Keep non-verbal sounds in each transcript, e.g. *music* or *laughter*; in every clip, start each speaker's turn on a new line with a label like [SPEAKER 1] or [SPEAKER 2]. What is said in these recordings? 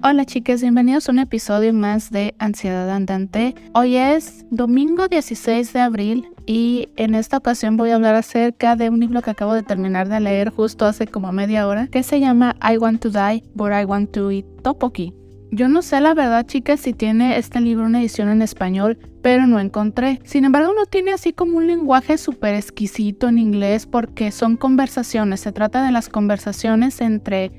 [SPEAKER 1] Hola chicas, bienvenidos a un episodio más de Ansiedad Andante. Hoy es domingo 16 de abril y en esta ocasión voy a hablar acerca de un libro que acabo de terminar de leer justo hace como media hora que se llama I Want to Die, but I Want to Eat Topoki. Yo no sé la verdad chicas si tiene este libro una edición en español, pero no encontré. Sin embargo no tiene así como un lenguaje súper exquisito en inglés porque son conversaciones, se trata de las conversaciones entre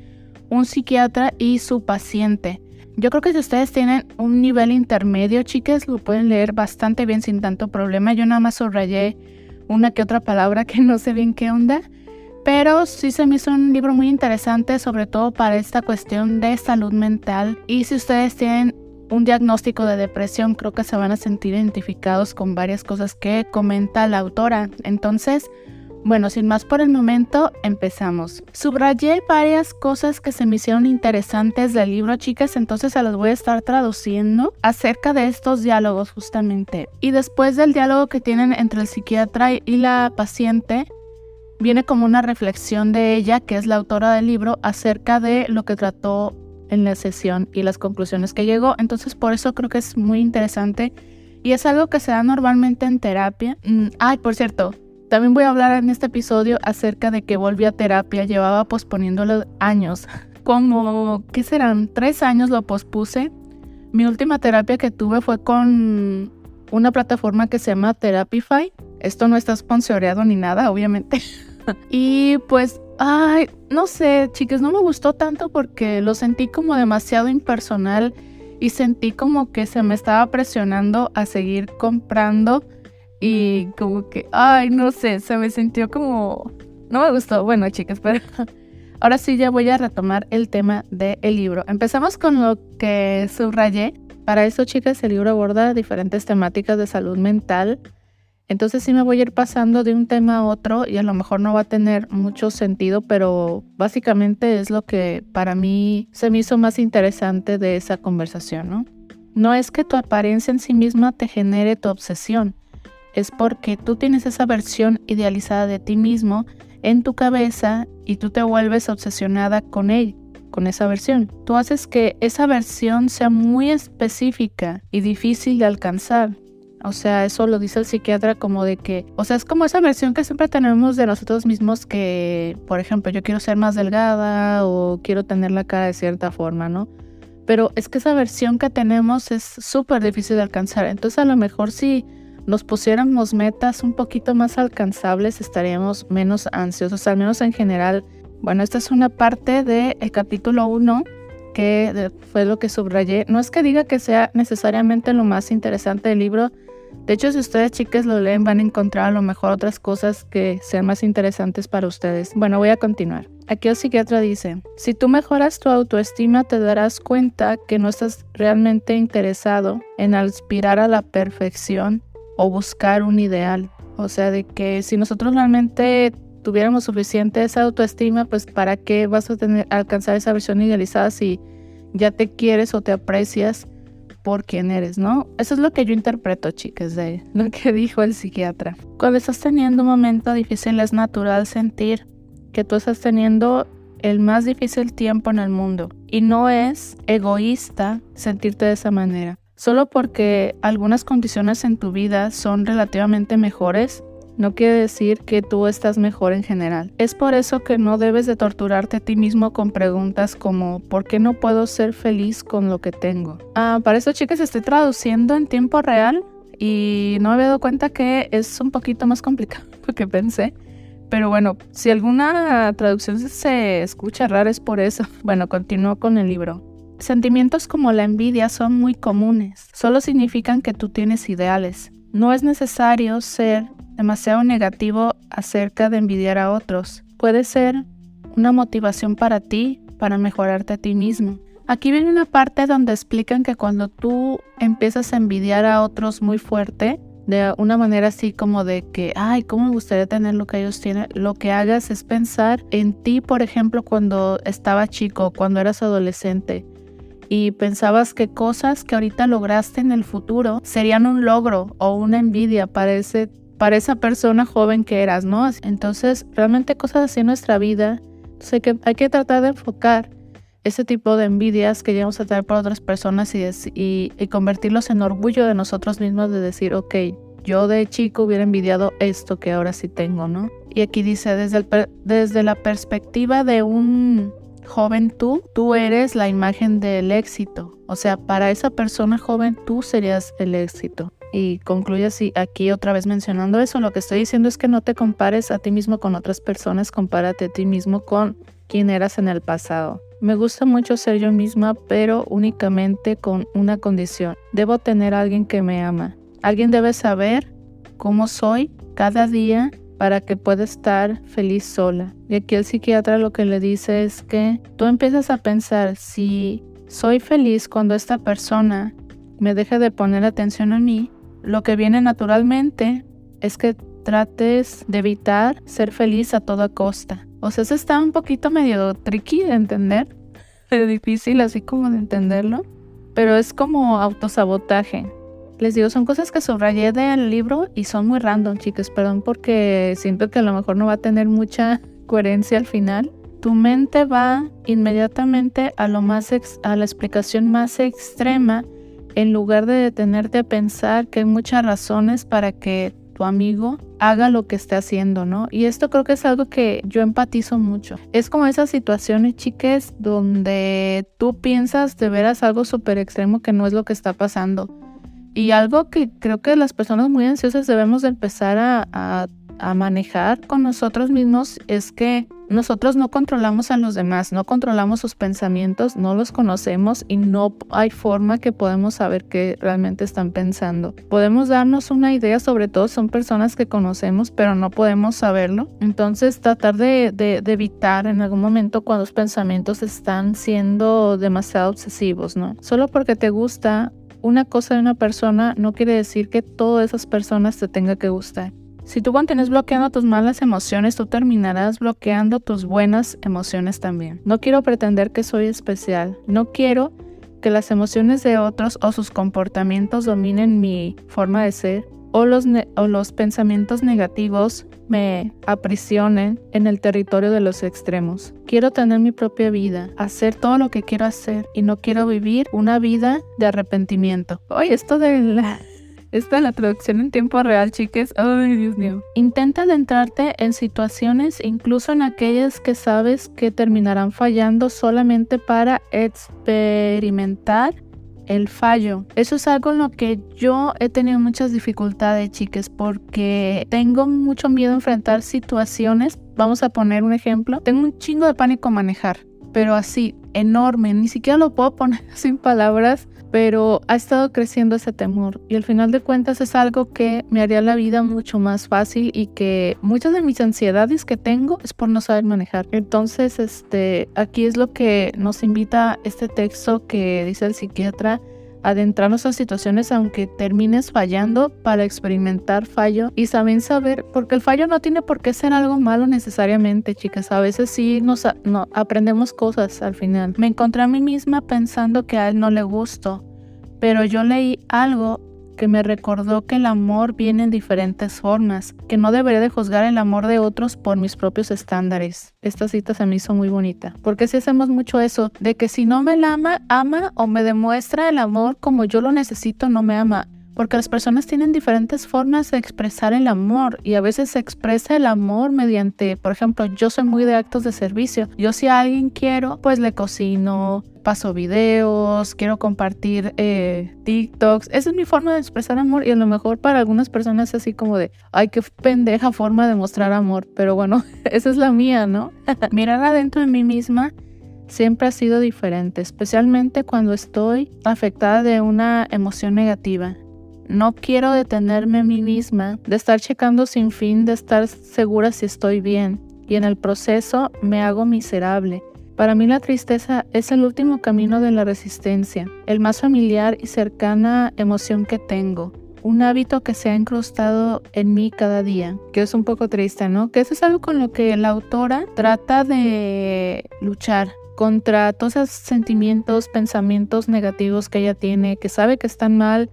[SPEAKER 1] un psiquiatra y su paciente. Yo creo que si ustedes tienen un nivel intermedio, chicas, lo pueden leer bastante bien sin tanto problema. Yo nada más subrayé una que otra palabra que *laughs* no sé bien qué onda. Pero sí se me hizo un libro muy interesante, sobre todo para esta cuestión de salud mental. Y si ustedes tienen un diagnóstico de depresión, creo que se van a sentir identificados con varias cosas que comenta la autora. Entonces, bueno, sin más por el momento, empezamos. Subrayé varias cosas que se me hicieron interesantes del libro, chicas, entonces se las voy a estar traduciendo acerca de estos diálogos justamente. Y después del diálogo que tienen entre el psiquiatra y la paciente, viene como una reflexión de ella, que es la autora del libro, acerca de lo que trató en la sesión y las conclusiones que llegó. Entonces por eso creo que es muy interesante y es algo que se da normalmente en terapia. Mm, ay, por cierto, también voy a hablar en este episodio acerca de que volví a terapia, llevaba posponiéndolo años. *laughs* Como, ¿qué serán? Tres años lo pospuse. Mi última terapia que tuve fue con una plataforma que se llama Therapify. Esto no está sponsoreado ni nada, obviamente. *laughs* y pues, ay, no sé, chicas, no me gustó tanto porque lo sentí como demasiado impersonal y sentí como que se me estaba presionando a seguir comprando y como que, ay, no sé, se me sintió como... No me gustó. Bueno, chicas, *laughs* pero ahora sí ya voy a retomar el tema del libro. Empezamos con lo que subrayé. Para eso, chicas, el libro aborda diferentes temáticas de salud mental. Entonces sí me voy a ir pasando de un tema a otro y a lo mejor no va a tener mucho sentido, pero básicamente es lo que para mí se me hizo más interesante de esa conversación, ¿no? No es que tu apariencia en sí misma te genere tu obsesión, es porque tú tienes esa versión idealizada de ti mismo en tu cabeza y tú te vuelves obsesionada con él, con esa versión. Tú haces que esa versión sea muy específica y difícil de alcanzar. O sea, eso lo dice el psiquiatra como de que, o sea, es como esa versión que siempre tenemos de nosotros mismos que, por ejemplo, yo quiero ser más delgada o quiero tener la cara de cierta forma, ¿no? Pero es que esa versión que tenemos es súper difícil de alcanzar. Entonces a lo mejor si nos pusiéramos metas un poquito más alcanzables, estaríamos menos ansiosos, al menos en general. Bueno, esta es una parte del capítulo 1 que fue lo que subrayé. No es que diga que sea necesariamente lo más interesante del libro. De hecho, si ustedes chicas lo leen, van a encontrar a lo mejor otras cosas que sean más interesantes para ustedes. Bueno, voy a continuar. Aquí el psiquiatra dice, si tú mejoras tu autoestima, te darás cuenta que no estás realmente interesado en aspirar a la perfección o buscar un ideal. O sea, de que si nosotros realmente tuviéramos suficiente esa autoestima, pues para qué vas a tener alcanzar esa versión idealizada si ya te quieres o te aprecias por quien eres, ¿no? Eso es lo que yo interpreto, chicas, de lo que *laughs* dijo el psiquiatra. Cuando estás teniendo un momento difícil es natural sentir que tú estás teniendo el más difícil tiempo en el mundo y no es egoísta sentirte de esa manera. Solo porque algunas condiciones en tu vida son relativamente mejores, no quiere decir que tú estás mejor en general. Es por eso que no debes de torturarte a ti mismo con preguntas como ¿por qué no puedo ser feliz con lo que tengo? Ah, para eso chicas estoy traduciendo en tiempo real y no me había dado cuenta que es un poquito más complicado *laughs* que pensé. Pero bueno, si alguna traducción se escucha rara es por eso. Bueno, continúo con el libro. Sentimientos como la envidia son muy comunes, solo significan que tú tienes ideales. No es necesario ser demasiado negativo acerca de envidiar a otros. Puede ser una motivación para ti, para mejorarte a ti mismo. Aquí viene una parte donde explican que cuando tú empiezas a envidiar a otros muy fuerte, de una manera así como de que, ay, ¿cómo me gustaría tener lo que ellos tienen? Lo que hagas es pensar en ti, por ejemplo, cuando estaba chico, cuando eras adolescente y pensabas que cosas que ahorita lograste en el futuro serían un logro o una envidia para, ese, para esa persona joven que eras, ¿no? Entonces, realmente cosas así en nuestra vida, sé que hay que tratar de enfocar ese tipo de envidias que llegamos a tener por otras personas y, convertirlos en orgullo de nosotros mismos de decir, ok, yo de chico hubiera envidiado esto que ahora sí tengo, ¿no? Y aquí dice, desde, desde la perspectiva de un joven tú, tú eres la imagen del éxito. O sea, para esa persona joven tú serías el éxito. Y concluye así, aquí otra vez mencionando eso, lo que estoy diciendo es que no te compares a ti mismo con otras personas, compárate a ti mismo con quien eras en el pasado. Me gusta mucho ser yo misma, pero únicamente con una condición. Debo tener a alguien que me ama. Alguien debe saber cómo soy cada día para que pueda estar feliz sola. Y aquí el psiquiatra lo que le dice es que tú empiezas a pensar si soy feliz cuando esta persona me deja de poner atención a mí, lo que viene naturalmente es que trates de evitar ser feliz a toda costa. O sea, eso está un poquito medio tricky de entender, *laughs* es difícil así como de entenderlo, pero es como autosabotaje. Les digo, son cosas que subrayé del libro y son muy random, chicos. Perdón porque siento que a lo mejor no va a tener mucha *laughs* coherencia al final. Tu mente va inmediatamente a lo más a la explicación más extrema en lugar de detenerte a pensar que hay muchas razones para que tu amigo haga lo que esté haciendo, ¿no? Y esto creo que es algo que yo empatizo mucho. Es como esas situaciones, chiques, donde tú piensas de veras algo súper extremo que no es lo que está pasando y algo que creo que las personas muy ansiosas debemos de empezar a, manejar con nosotros mismos es que nosotros no controlamos a los demás, no controlamos sus pensamientos, no los conocemos y no hay forma que podemos saber qué realmente están pensando. Podemos darnos una idea, sobre todo son personas que conocemos, pero no podemos saberlo. Entonces tratar de, de evitar en algún momento cuando los pensamientos están siendo demasiado obsesivos, ¿no? Solo porque te gusta una cosa de una persona no quiere decir que todas esas personas te tenga que gustar. Si tú mantienes bloqueando tus malas emociones, tú terminarás bloqueando tus buenas emociones también. No quiero pretender que soy especial. No quiero que las emociones de otros o sus comportamientos dominen mi forma de ser o los, o los pensamientos negativos me aprisionen en el territorio de los extremos. Quiero tener mi propia vida, hacer todo lo que quiero hacer y no quiero vivir una vida de arrepentimiento. Oye, esto de la... Esta es la traducción en tiempo real, chiques. Ay, Dios mío. Intenta adentrarte en situaciones, incluso en aquellas que sabes que terminarán fallando solamente para experimentar el fallo. Eso es algo en lo que yo he tenido muchas dificultades, chicas, porque tengo mucho miedo a enfrentar situaciones. Vamos a poner un ejemplo. Tengo un chingo de pánico a manejar, pero así, enorme. Ni siquiera lo puedo *laughs* poner sin palabras pero ha estado creciendo ese temor y al final de cuentas es algo que me haría la vida mucho más fácil y que muchas de mis ansiedades que tengo es por no saber manejar. Entonces, este, aquí es lo que nos invita este texto que dice el psiquiatra adentrarnos a situaciones aunque termines fallando para experimentar fallo y saben saber, porque el fallo no tiene por qué ser algo malo necesariamente, chicas. A veces sí nos no, aprendemos cosas al final. Me encontré a mí misma pensando que a él no le gustó, pero yo leí algo que me recordó que el amor viene en diferentes formas, que no debería de juzgar el amor de otros por mis propios estándares. Esta cita se me hizo muy bonita, porque si hacemos mucho eso, de que si no me la ama, ama o me demuestra el amor como yo lo necesito, no me ama porque las personas tienen diferentes formas de expresar el amor y a veces se expresa el amor mediante, por ejemplo, yo soy muy de actos de servicio. Yo si a alguien quiero, pues le cocino, paso videos, quiero compartir eh, TikToks. Esa es mi forma de expresar amor y a lo mejor para algunas personas es así como de, ay, qué pendeja forma de mostrar amor. Pero bueno, *laughs* esa es la mía, ¿no? *laughs* Mirar adentro de mí misma siempre ha sido diferente, especialmente cuando estoy afectada de una emoción negativa. No quiero detenerme a mí misma, de estar checando sin fin, de estar segura si estoy bien, y en el proceso me hago miserable. Para mí la tristeza es el último camino de la resistencia, el más familiar y cercana emoción que tengo un hábito que se ha incrustado en mí cada día, que es un poco triste, ¿no? Que eso es algo con lo que la autora trata de luchar contra todos esos sentimientos, pensamientos negativos que ella tiene, que sabe que están mal,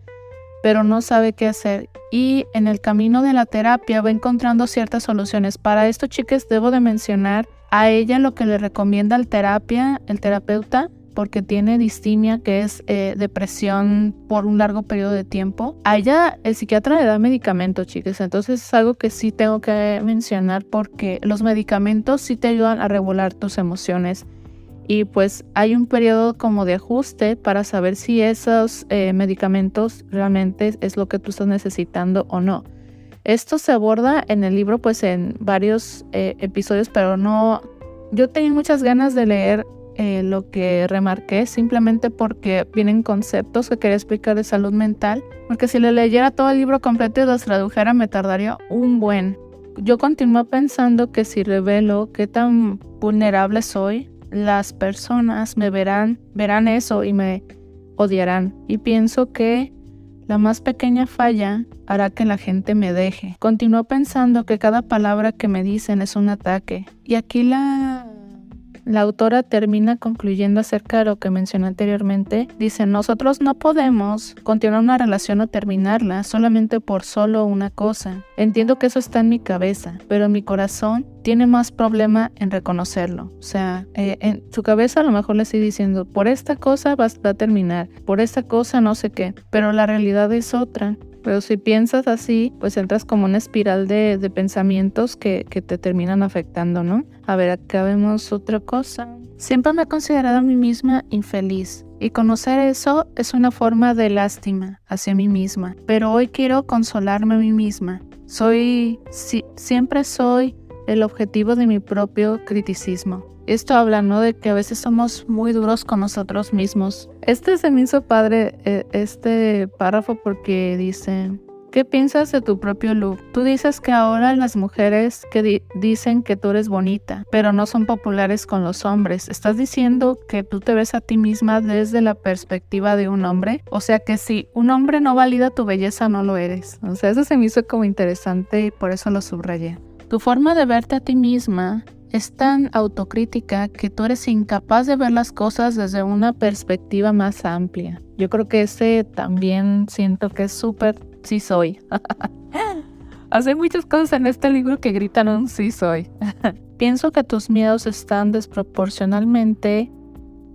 [SPEAKER 1] pero no sabe qué hacer. Y en el camino de la terapia va encontrando ciertas soluciones. Para esto, chicas, debo de mencionar A ella lo que le recomienda el terapia, el terapeuta, porque tiene distimia, que es eh, depresión por un largo periodo de tiempo. A ella el psiquiatra le da medicamentos, chicas. Entonces es algo que sí tengo que mencionar porque los medicamentos sí te ayudan a regular tus emociones. Y pues hay un periodo como de ajuste para saber si esos eh, medicamentos realmente es lo que tú estás necesitando o no. Esto se aborda en el libro pues en varios eh, episodios, pero no... Yo tenía muchas ganas de leer eh, lo que remarqué simplemente porque vienen conceptos que quería explicar de salud mental, porque si le leyera todo el libro completo y los tradujera me tardaría un buen. Yo continúo pensando que si revelo qué tan vulnerable soy, las personas me verán, verán eso y me odiarán. Y pienso que la más pequeña falla hará que la gente me deje. Continúo pensando que cada palabra que me dicen es un ataque. Y aquí la la autora termina concluyendo acerca de lo que mencioné anteriormente. Dice, nosotros no podemos continuar una relación o terminarla solamente por solo una cosa. Entiendo que eso está en mi cabeza, pero mi corazón tiene más problema en reconocerlo. O sea, eh, en su cabeza a lo mejor le estoy diciendo, por esta cosa vas a terminar, por esta cosa no sé qué, pero la realidad es otra. Pero si piensas así, pues entras como una espiral de, pensamientos que, que, te terminan afectando, ¿no? A ver, acá vemos otra cosa. Siempre me he considerado a mí misma infeliz. Y conocer eso es una forma de lástima hacia mí misma. Pero hoy quiero consolarme a mí misma. Soy, si, siempre soy el objetivo de mi propio criticismo. Esto habla, ¿no? De que a veces somos muy duros con nosotros mismos. Este se me hizo padre, eh, este párrafo, porque dice, ¿qué piensas de tu propio look? Tú dices que ahora las mujeres que dicen que tú eres bonita, pero no son populares con los hombres. ¿Estás diciendo que tú te ves a ti misma desde la perspectiva de un hombre? O sea que si un hombre no valida tu belleza, no lo eres. O sea, eso se me hizo como interesante y por eso lo subrayé. Tu forma de verte a ti misma es tan autocrítica que tú eres incapaz de ver las cosas desde una perspectiva más amplia. Yo creo que ese también siento que es súper sí soy. *laughs* Hace muchas cosas en este libro que gritan un sí soy. *laughs* Pienso que tus miedos están desproporcionalmente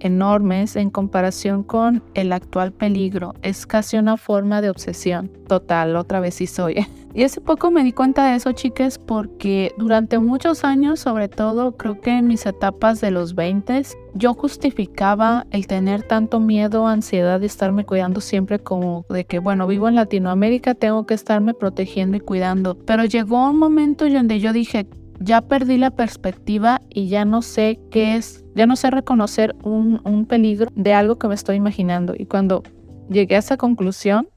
[SPEAKER 1] enormes en comparación con el actual peligro. Es casi una forma de obsesión. Total, otra vez sí soy. *laughs* Y hace poco me di cuenta de eso, chicas, porque durante muchos años, sobre todo creo que en mis etapas de los 20, yo justificaba el tener tanto miedo, ansiedad de estarme cuidando siempre como de que, bueno, vivo en Latinoamérica, tengo que estarme protegiendo y cuidando. Pero llegó un momento donde yo dije, ya perdí la perspectiva y ya no sé qué es, ya no sé reconocer un, un peligro de algo que me estoy imaginando. Y cuando llegué a esa conclusión,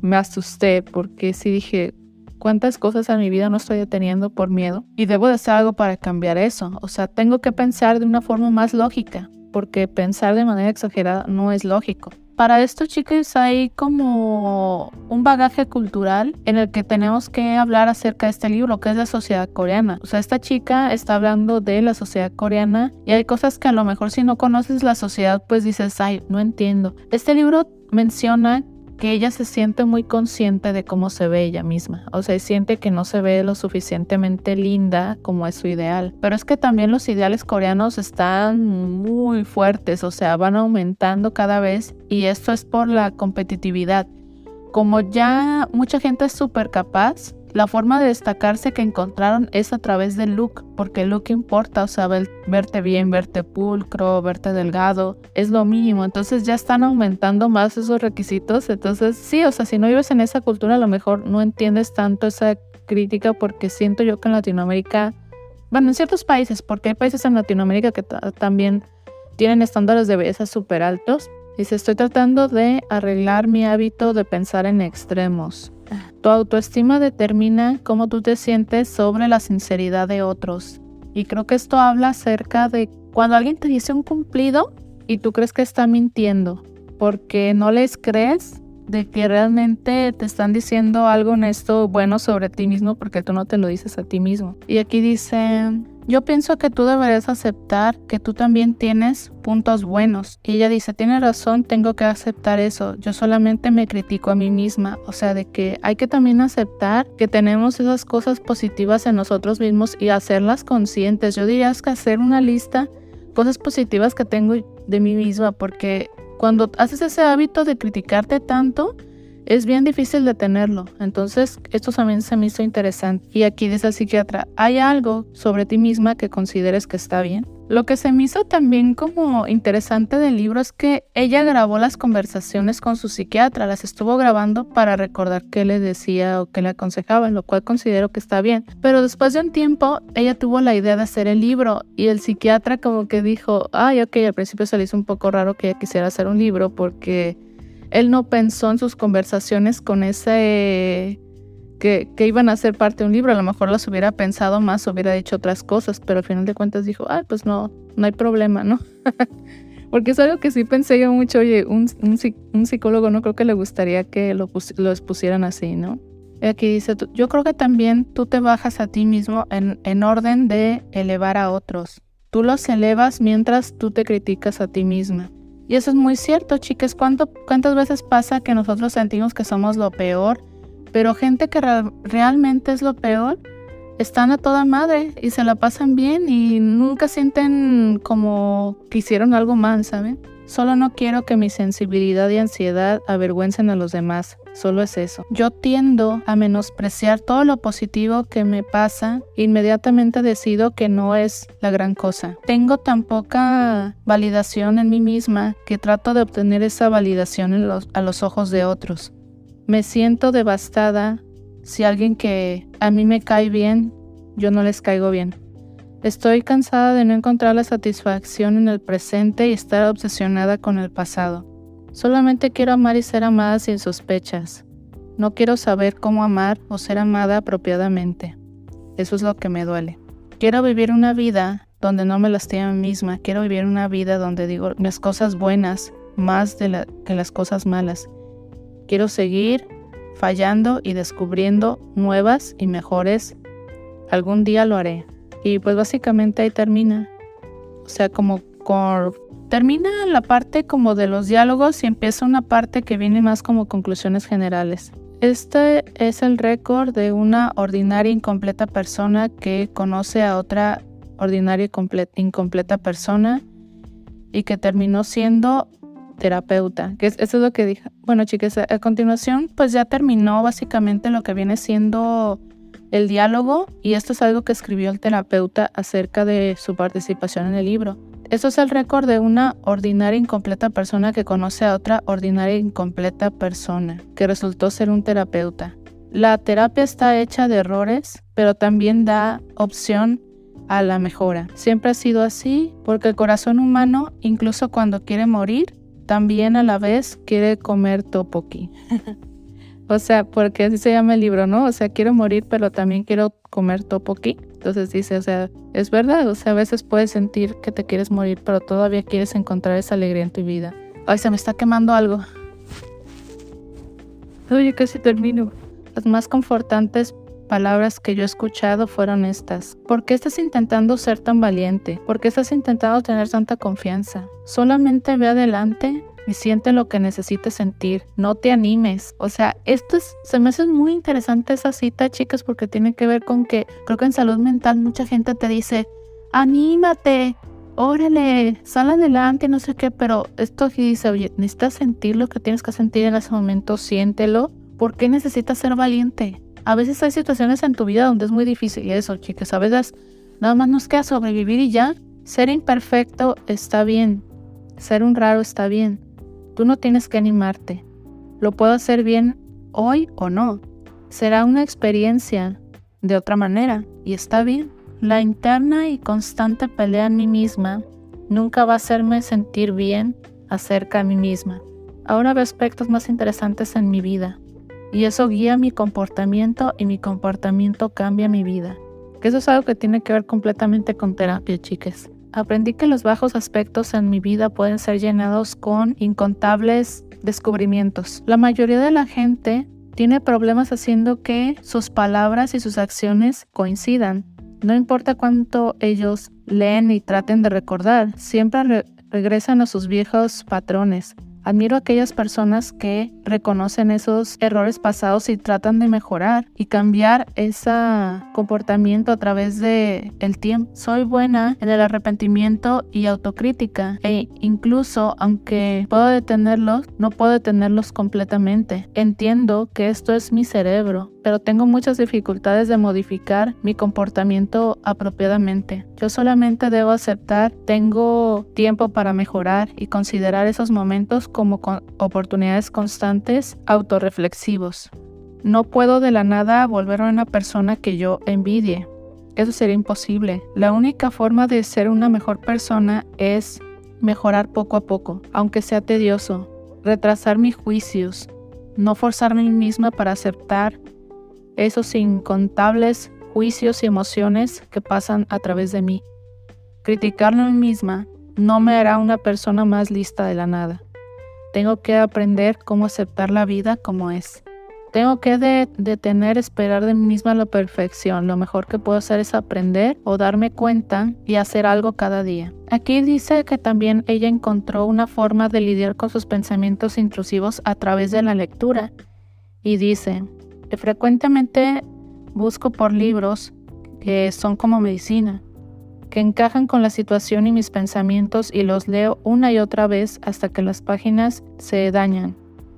[SPEAKER 1] me asusté porque sí dije, cuántas cosas en mi vida no estoy deteniendo por miedo y debo de hacer algo para cambiar eso. O sea, tengo que pensar de una forma más lógica porque pensar de manera exagerada no es lógico. Para esto, chicos, hay como un bagaje cultural en el que tenemos que hablar acerca de este libro, que es la sociedad coreana. O sea, esta chica está hablando de la sociedad coreana y hay cosas que a lo mejor si no conoces la sociedad, pues dices, ay, no entiendo. Este libro menciona que ella se siente muy consciente de cómo se ve ella misma. O sea, siente que no se ve lo suficientemente linda como es su ideal. Pero es que también los ideales coreanos están muy fuertes, o sea, van aumentando cada vez y esto es por la competitividad. Como ya mucha gente es súper capaz, la forma de destacarse que encontraron es a través del look, porque el look importa, o sea, verte bien, verte pulcro, verte delgado, es lo mínimo. Entonces ya están aumentando más esos requisitos. Entonces, sí, o sea, si no vives en esa cultura, a lo mejor no entiendes tanto esa crítica, porque siento yo que en Latinoamérica, bueno, en ciertos países, porque hay países en Latinoamérica que también tienen estándares de belleza súper altos. Dice, estoy tratando de arreglar mi hábito de pensar en extremos. Tu autoestima determina cómo tú te sientes sobre la sinceridad de otros. Y creo que esto habla acerca de cuando alguien te dice un cumplido y tú crees que está mintiendo porque no les crees de que realmente te están diciendo algo honesto, bueno sobre ti mismo porque tú no te lo dices a ti mismo. Y aquí dice, yo pienso que tú deberías aceptar que tú también tienes puntos buenos. Y ella dice, tiene razón, tengo que aceptar eso. Yo solamente me critico a mí misma. O sea, de que hay que también aceptar que tenemos esas cosas positivas en nosotros mismos y hacerlas conscientes. Yo diría que hacer una lista, cosas positivas que tengo de mí misma, porque cuando haces ese hábito de criticarte tanto, es bien difícil detenerlo. Entonces, esto también se me hizo interesante. Y aquí dice el psiquiatra, ¿hay algo sobre ti misma que consideres que está bien? Lo que se me hizo también como interesante del libro es que ella grabó las conversaciones con su psiquiatra, las estuvo grabando para recordar qué le decía o qué le aconsejaba, lo cual considero que está bien. Pero después de un tiempo, ella tuvo la idea de hacer el libro y el psiquiatra como que dijo, ay, ok, al principio se le hizo un poco raro que ella quisiera hacer un libro porque él no pensó en sus conversaciones con ese que, iban a ser parte de un libro. A lo mejor las hubiera pensado más, hubiera dicho otras cosas, pero al final de cuentas dijo, ay, pues no, no hay problema, ¿no? *laughs* Porque es algo que sí pensé yo mucho, oye, un, un, psicólogo no creo que le gustaría que lo, lo expusieran así, ¿no? Aquí dice, yo creo que también tú te bajas a ti mismo en, en orden de elevar a otros. Tú los elevas mientras tú te criticas a ti misma. Y eso es muy cierto, chicas. ¿Cuántas veces pasa que nosotros sentimos que somos lo peor? Pero gente que realmente es lo peor, están a toda madre y se la pasan bien y nunca sienten como que hicieron algo mal, ¿saben? Solo no quiero que mi sensibilidad y ansiedad avergüencen a los demás. Solo es eso. Yo tiendo a menospreciar todo lo positivo que me pasa. Inmediatamente decido que no es la gran cosa. Tengo tan poca validación en mí misma que trato de obtener esa validación a los ojos de otros. Me siento devastada si alguien que a mí me cae bien, yo no les caigo bien. Estoy cansada de no encontrar la satisfacción en el presente y estar obsesionada con el pasado. Solamente quiero amar y ser amada sin sospechas. No quiero saber cómo amar o ser amada apropiadamente. Eso es lo que me duele. Quiero vivir una vida donde no me lastime a mí misma. Quiero vivir una vida donde digo las cosas buenas más de que las cosas malas. Quiero seguir fallando y descubriendo nuevas y mejores. Algún día lo haré. Y pues básicamente ahí termina. O sea, como con, termina la parte como de los diálogos y empieza una parte que viene más como conclusiones generales. Este es el récord de una ordinaria incompleta persona que conoce a otra ordinaria y incompleta persona y que terminó siendo terapeuta. Que eso es lo que dije. Bueno, chicas, a continuación pues ya terminó básicamente lo que viene siendo el diálogo y esto es algo que escribió el terapeuta acerca de su participación en el libro. Esto es el récord de una ordinaria incompleta persona que conoce a otra ordinaria incompleta persona que resultó ser un terapeuta. La terapia está hecha de errores, pero también da opción a la mejora. Siempre ha sido así porque el corazón humano, incluso cuando quiere morir, también a la vez quiere comer topoki. *laughs* O sea, porque así se llama el libro, ¿no? O sea, quiero morir, pero también quiero comer topoki. Entonces dice, o sea, es verdad, o sea, a veces puedes sentir que te quieres morir, pero todavía quieres encontrar esa alegría en tu vida. Ay, se me está quemando algo. Oye, casi termino. Las más confortantes palabras que yo he escuchado fueron estas. ¿Por qué estás intentando ser tan valiente? ¿Por qué estás intentando tener tanta confianza? Solamente ve adelante y siente lo que necesites sentir, no te animes. O sea, esto es, se me hace muy interesante esa cita, chicas, porque tiene que ver con que creo que en salud mental mucha gente te dice, anímate, órale, sal adelante, no sé qué, pero esto aquí dice, oye, necesitas sentir lo que tienes que sentir en ese momento, siéntelo. ¿Por qué necesitas ser valiente? A veces hay situaciones en tu vida donde es muy difícil y eso, chicas, a veces nada más nos queda sobrevivir y ya. Ser imperfecto está bien, ser un raro está bien, Tú no tienes que animarte. Lo puedo hacer bien hoy o no. Será una experiencia de otra manera y está bien. La interna y constante pelea en mí misma nunca va a hacerme sentir bien acerca de mí misma. Ahora veo aspectos más interesantes en mi vida y eso guía mi comportamiento y mi comportamiento cambia mi vida. Que eso es algo que tiene que ver completamente con terapia, chicas. Aprendí que los bajos aspectos en mi vida pueden ser llenados con incontables descubrimientos. La mayoría de la gente tiene problemas haciendo que sus palabras y sus acciones coincidan. No importa cuánto ellos leen y traten de recordar, siempre regresan a sus viejos patrones, Admiro a aquellas personas que reconocen esos errores pasados y tratan de mejorar y cambiar ese comportamiento a través de el tiempo. Soy buena en el arrepentimiento y autocrítica e incluso aunque puedo detenerlos, no puedo detenerlos completamente. Entiendo que esto es mi cerebro, pero tengo muchas dificultades de modificar mi comportamiento apropiadamente. Yo solamente debo aceptar, tengo tiempo para mejorar y considerar esos momentos como oportunidades constantes autorreflexivos. No puedo de la nada volverme una persona que yo envidie. Eso sería imposible. La única forma de ser una mejor persona es mejorar poco a poco, aunque sea tedioso, retrasar mis juicios, no forzarme misma para aceptar esos incontables juicios y emociones que pasan a través de mí. Criticarme a mí misma no me hará una persona más lista de la nada. Tengo que aprender cómo aceptar la vida como es. Tengo que detener esperar de mí misma la perfección. Lo mejor que puedo hacer es aprender o darme cuenta y hacer algo cada día. Aquí dice que también ella encontró una forma de lidiar con sus pensamientos intrusivos a través de la lectura. Y dice, frecuentemente busco por libros que son como medicina que encajan con la situación y mis pensamientos y los leo una y otra vez hasta que las páginas se dañan.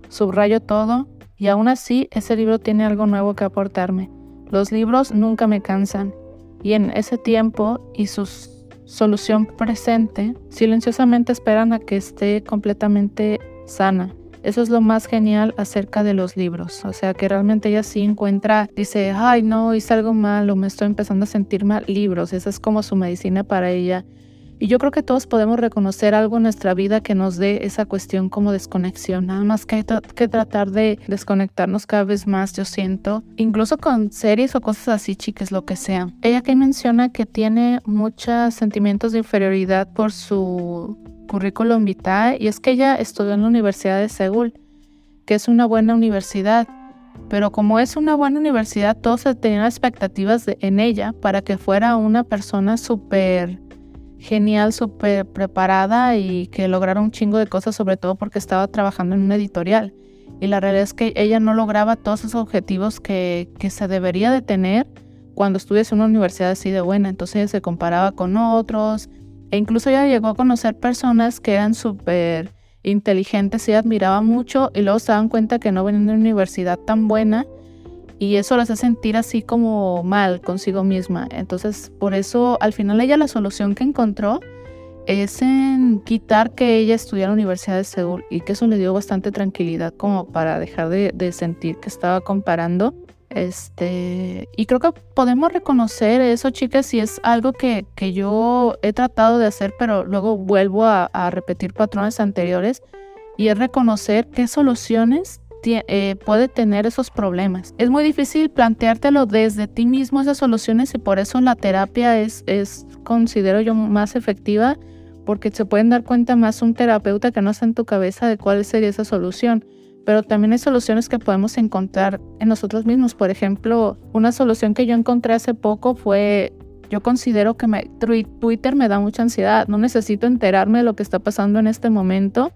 [SPEAKER 1] Subrayo todo y aún así ese libro tiene algo nuevo que aportarme. Los libros nunca me cansan y en ese tiempo y su solución presente silenciosamente esperan a que esté completamente sana. Eso es lo más genial acerca de los libros. O sea, que realmente ella sí encuentra, dice, ay, no, hice algo mal o me estoy empezando a sentir mal. Libros, esa es como su medicina para ella. Y yo creo que todos podemos reconocer algo en nuestra vida que nos dé esa cuestión como desconexión. Nada más que hay que tratar de desconectarnos cada vez más, yo siento. Incluso con series o cosas así, chiques, lo que sea. Ella aquí menciona que tiene muchos sentimientos de inferioridad por su currículum vitae y es que ella estudió en la Universidad de Seúl, que es una buena universidad. Pero como es una buena universidad, todos tenían expectativas en ella para que fuera una persona súper genial, súper preparada y que lograra un chingo de cosas, sobre todo porque estaba trabajando en una editorial. Y la realidad es que ella no lograba todos esos objetivos que, que se debería de tener cuando estudias en una universidad así de buena. Entonces se comparaba con otros, e incluso ella llegó a conocer personas que eran súper inteligentes y admiraba mucho y luego se dan cuenta que no venían de una universidad tan buena y eso las hace sentir así como mal consigo misma. Entonces, por eso al final ella la solución que encontró es en quitar que ella estudiara en la Universidad de Seúl y que eso le dio bastante tranquilidad como para dejar de, sentir que estaba comparando este, y creo que podemos reconocer eso, chicas, si es algo que, que yo he tratado de hacer, pero luego vuelvo a, repetir patrones anteriores, y es reconocer qué soluciones eh, puede tener esos problemas. Es muy difícil planteártelo desde ti mismo esas soluciones y por eso la terapia es, es considero yo, más efectiva, porque se pueden dar cuenta más un terapeuta que no está en tu cabeza de cuál sería esa solución pero también hay soluciones que podemos encontrar en nosotros mismos. Por ejemplo, una solución que yo encontré hace poco fue, yo considero que me, Twitter me da mucha ansiedad, no necesito enterarme de lo que está pasando en este momento,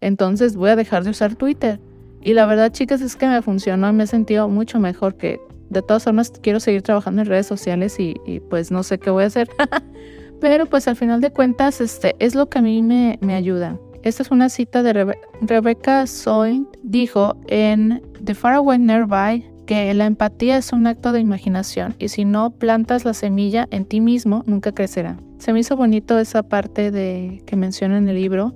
[SPEAKER 1] entonces voy a dejar de usar Twitter. Y la verdad, chicas, es que me funcionó y me he sentido mucho mejor que de todas formas quiero seguir trabajando en redes sociales y, pues no sé qué voy a hacer. *laughs* Pero pues al final de cuentas, este es lo que a mí me, me ayuda. Esta es una cita de Rebecca Soin. Dijo en The Faraway Nearby que la empatía es un acto de imaginación y si no plantas la semilla en ti mismo, nunca crecerá. Se me hizo bonito esa parte de que menciona en el libro.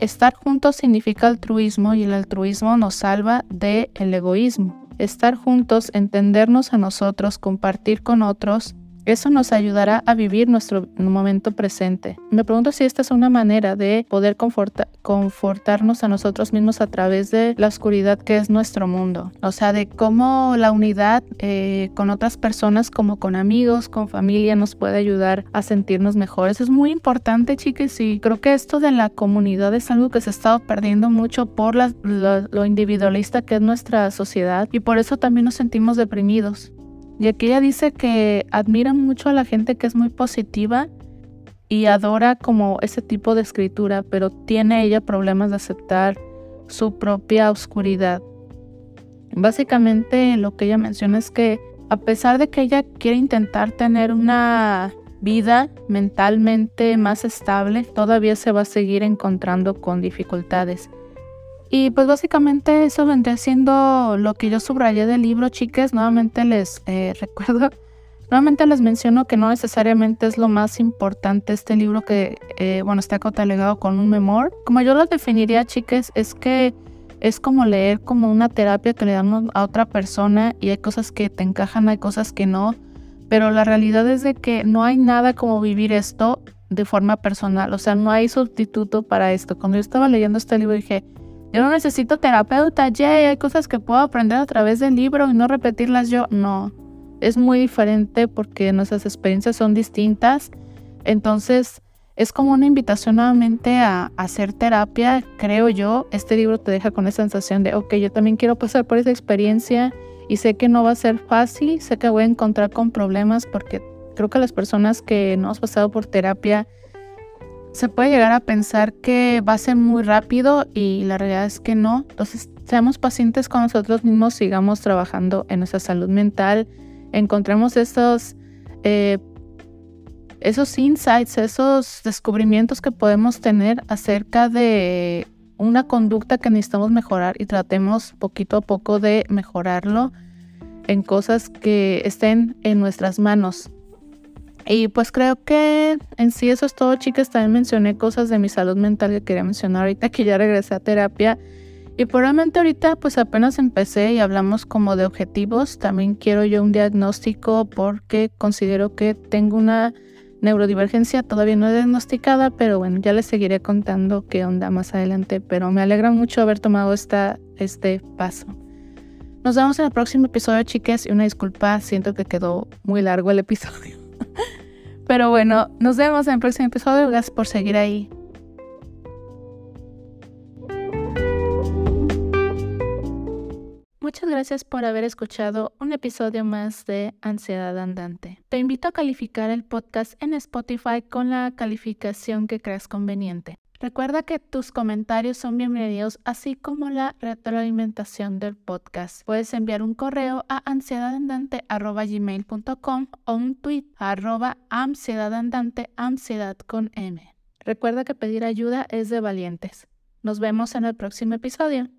[SPEAKER 1] Estar juntos significa altruismo y el altruismo nos salva del el egoísmo. Estar juntos, entendernos a nosotros, compartir con otros, eso nos ayudará a vivir nuestro momento presente. Me pregunto si esta es una manera de poder confortarnos a nosotros mismos a través de la oscuridad que es nuestro mundo. O sea, de cómo la unidad eh, con otras personas, como con amigos, con familia, nos puede ayudar a sentirnos mejores. Es muy importante, chicas, y creo que esto de la comunidad es algo que se ha estado perdiendo mucho por lo individualista que es nuestra sociedad y por eso también nos sentimos deprimidos Y aquí ella dice que admira mucho a la gente que es muy positiva y adora como ese tipo de escritura, pero tiene ella problemas de aceptar su propia oscuridad. Básicamente lo que ella menciona es que a pesar de que ella quiere intentar tener una vida mentalmente más estable, todavía se va a seguir encontrando con dificultades. Y pues básicamente eso vendría siendo lo que yo subrayé del libro, chicas. Nuevamente les eh, *laughs* recuerdo, nuevamente les menciono que no necesariamente es lo más importante este libro que, eh, bueno, está catalogado con un memor. Como yo lo definiría, chicas, es que es como leer como una terapia que le damos a otra persona y hay cosas que te encajan, hay cosas que no. Pero la realidad es de que no hay nada como vivir esto de forma personal. O sea, no hay sustituto para esto. Cuando yo estaba leyendo este libro dije, yo no necesito terapeuta, ya hay cosas que puedo aprender a través del libro y no repetirlas yo. No, es muy diferente porque nuestras experiencias son distintas. Entonces, es como una invitación nuevamente a, hacer terapia, creo yo. Este libro te deja con esa sensación de, ok, yo también quiero pasar por esa experiencia y sé que no va a ser fácil, sé que voy a encontrar con problemas porque creo que las personas que no hemos pasado por terapia se puede llegar a pensar que va a ser muy rápido y la realidad es que no. Entonces, seamos pacientes con nosotros mismos, sigamos trabajando en nuestra salud mental, encontremos esos, eh, esos insights, esos descubrimientos que podemos tener acerca de una conducta que necesitamos mejorar y tratemos poquito a poco de mejorarlo en cosas que estén en nuestras manos. Y pues creo que en sí eso es todo, chicas. También mencioné cosas de mi salud mental que quería mencionar ahorita que ya regresé a terapia. Y probablemente ahorita pues apenas empecé y hablamos como de objetivos. También quiero yo un diagnóstico porque considero que tengo una neurodivergencia todavía no diagnosticada, pero bueno, ya les seguiré contando qué onda más adelante, pero me alegra mucho haber tomado esta, este paso. Nos vemos en el próximo episodio, chicas, y una disculpa, siento que quedó muy largo el episodio. Pero bueno, nos vemos en el próximo episodio, gracias por seguir ahí. Muchas gracias por haber escuchado un episodio más de Ansiedad Andante. Te invito a calificar el podcast en Spotify con la calificación que creas conveniente. Recuerda que tus comentarios son bienvenidos, así como la retroalimentación del podcast. Puedes enviar un correo a ansiedadandante.gmail.com o un tweet a arroba ansiedadandante, ansiedad con M. Recuerda que pedir ayuda es de valientes. Nos vemos en el próximo episodio.